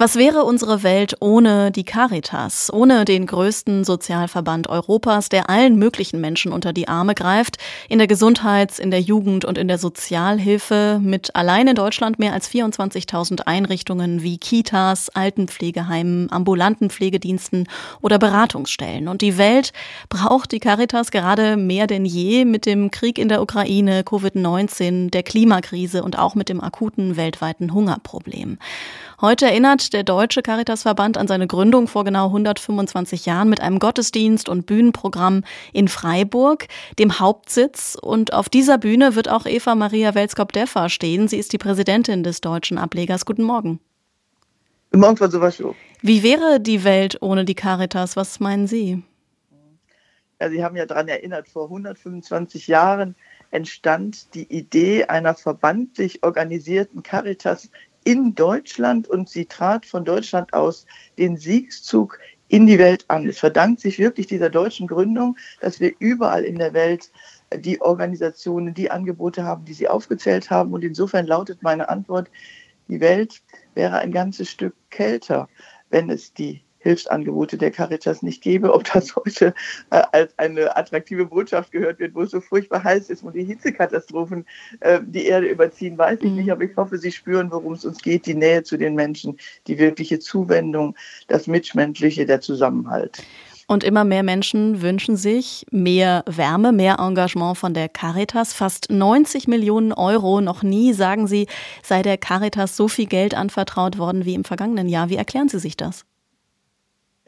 Was wäre unsere Welt ohne die Caritas, ohne den größten Sozialverband Europas, der allen möglichen Menschen unter die Arme greift, in der Gesundheits-, in der Jugend- und in der Sozialhilfe, mit allein in Deutschland mehr als 24.000 Einrichtungen wie Kitas, Altenpflegeheimen, ambulanten Pflegediensten oder Beratungsstellen. Und die Welt braucht die Caritas gerade mehr denn je mit dem Krieg in der Ukraine, Covid-19, der Klimakrise und auch mit dem akuten weltweiten Hungerproblem. Heute erinnert der Deutsche Caritasverband an seine Gründung vor genau 125 Jahren mit einem Gottesdienst und Bühnenprogramm in Freiburg, dem Hauptsitz. Und auf dieser Bühne wird auch Eva Maria Welskop-Deffer stehen. Sie ist die Präsidentin des deutschen Ablegers. Guten Morgen. Guten Morgen, Frau Sowaschuk. Wie wäre die Welt ohne die Caritas? Was meinen Sie? Ja, Sie haben ja daran erinnert, vor 125 Jahren entstand die Idee einer verbandlich organisierten Caritas in Deutschland und sie trat von Deutschland aus den Siegszug in die Welt an. Es verdankt sich wirklich dieser deutschen Gründung, dass wir überall in der Welt die Organisationen, die Angebote haben, die Sie aufgezählt haben. Und insofern lautet meine Antwort, die Welt wäre ein ganzes Stück kälter, wenn es die Hilfsangebote der Caritas nicht gäbe, ob das heute äh, als eine attraktive Botschaft gehört wird, wo es so furchtbar heiß ist und die Hitzekatastrophen äh, die Erde überziehen, weiß ich mhm. nicht, aber ich hoffe, Sie spüren, worum es uns geht, die Nähe zu den Menschen, die wirkliche Zuwendung, das Mitmenschliche, der Zusammenhalt. Und immer mehr Menschen wünschen sich mehr Wärme, mehr Engagement von der Caritas. Fast 90 Millionen Euro. Noch nie, sagen Sie, sei der Caritas so viel Geld anvertraut worden wie im vergangenen Jahr. Wie erklären Sie sich das?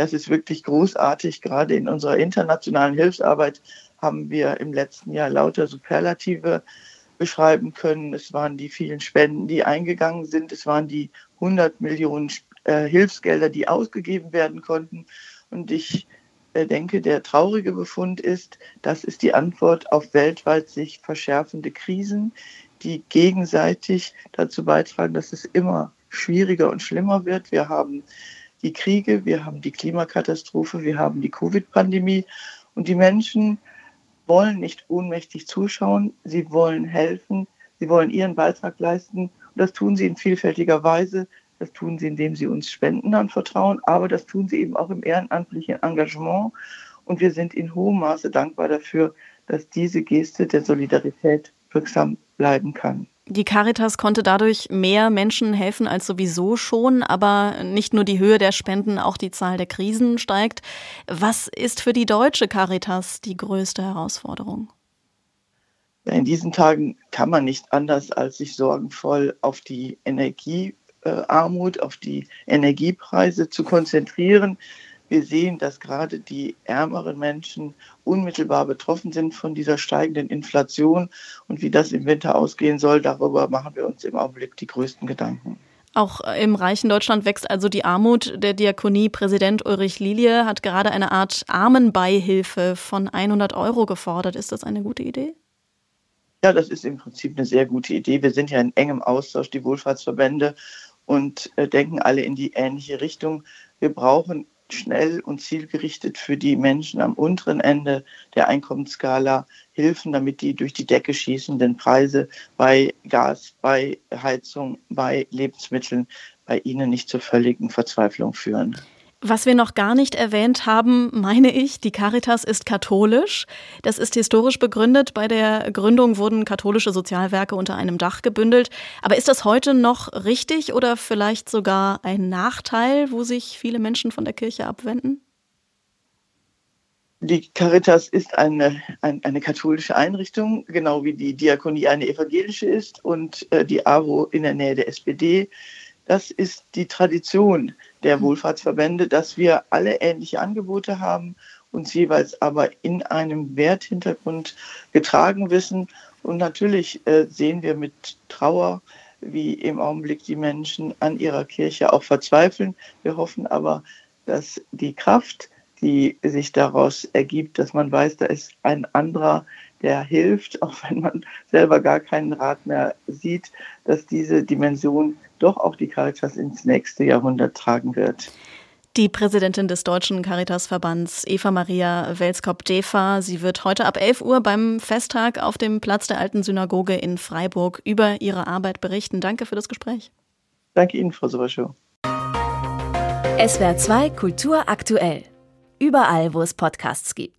Das ist wirklich großartig. Gerade in unserer internationalen Hilfsarbeit haben wir im letzten Jahr lauter Superlative beschreiben können. Es waren die vielen Spenden, die eingegangen sind. Es waren die 100 Millionen äh, Hilfsgelder, die ausgegeben werden konnten. Und ich äh, denke, der traurige Befund ist, das ist die Antwort auf weltweit sich verschärfende Krisen, die gegenseitig dazu beitragen, dass es immer schwieriger und schlimmer wird. Wir haben die Kriege, wir haben die Klimakatastrophe, wir haben die Covid-Pandemie und die Menschen wollen nicht ohnmächtig zuschauen, sie wollen helfen, sie wollen ihren Beitrag leisten und das tun sie in vielfältiger Weise. Das tun sie, indem sie uns Spenden anvertrauen, aber das tun sie eben auch im ehrenamtlichen Engagement. Und wir sind in hohem Maße dankbar dafür, dass diese Geste der Solidarität wirksam bleiben kann. Die Caritas konnte dadurch mehr Menschen helfen als sowieso schon, aber nicht nur die Höhe der Spenden, auch die Zahl der Krisen steigt. Was ist für die deutsche Caritas die größte Herausforderung? in diesen Tagen kann man nicht anders, als sich sorgenvoll auf die Energiearmut, auf die Energiepreise zu konzentrieren. Wir sehen, dass gerade die ärmeren Menschen unmittelbar betroffen sind von dieser steigenden Inflation. Und wie das im Winter ausgehen soll, darüber machen wir uns im Augenblick die größten Gedanken. Auch im reichen Deutschland wächst also die Armut. Der Diakonie-Präsident Ulrich Lilie hat gerade eine Art Armenbeihilfe von 100 Euro gefordert. Ist das eine gute Idee? Ja, das ist im Prinzip eine sehr gute Idee. Wir sind ja in engem Austausch, die Wohlfahrtsverbände, und äh, denken alle in die ähnliche Richtung. Wir brauchen schnell und zielgerichtet für die Menschen am unteren Ende der Einkommensskala Hilfen, damit die durch die Decke schießenden Preise bei Gas, bei Heizung, bei Lebensmitteln bei ihnen nicht zur völligen Verzweiflung führen. Was wir noch gar nicht erwähnt haben, meine ich, die Caritas ist katholisch. Das ist historisch begründet. Bei der Gründung wurden katholische Sozialwerke unter einem Dach gebündelt. Aber ist das heute noch richtig oder vielleicht sogar ein Nachteil, wo sich viele Menschen von der Kirche abwenden? Die Caritas ist eine, ein, eine katholische Einrichtung, genau wie die Diakonie eine evangelische ist und äh, die AWO in der Nähe der SPD. Das ist die Tradition der hm. Wohlfahrtsverbände, dass wir alle ähnliche Angebote haben, uns jeweils aber in einem Werthintergrund getragen wissen. Und natürlich äh, sehen wir mit Trauer, wie im Augenblick die Menschen an ihrer Kirche auch verzweifeln. Wir hoffen aber, dass die Kraft, die sich daraus ergibt, dass man weiß, da ist ein anderer, der hilft, auch wenn man selber gar keinen Rat mehr sieht, dass diese Dimension doch auch die Caritas ins nächste Jahrhundert tragen wird. Die Präsidentin des Deutschen Caritasverbands Eva Maria Welskop-Defa, sie wird heute ab 11 Uhr beim Festtag auf dem Platz der Alten Synagoge in Freiburg über ihre Arbeit berichten. Danke für das Gespräch. Danke Ihnen, Frau Sobaschow. SWR 2 Kultur aktuell. Überall, wo es Podcasts gibt.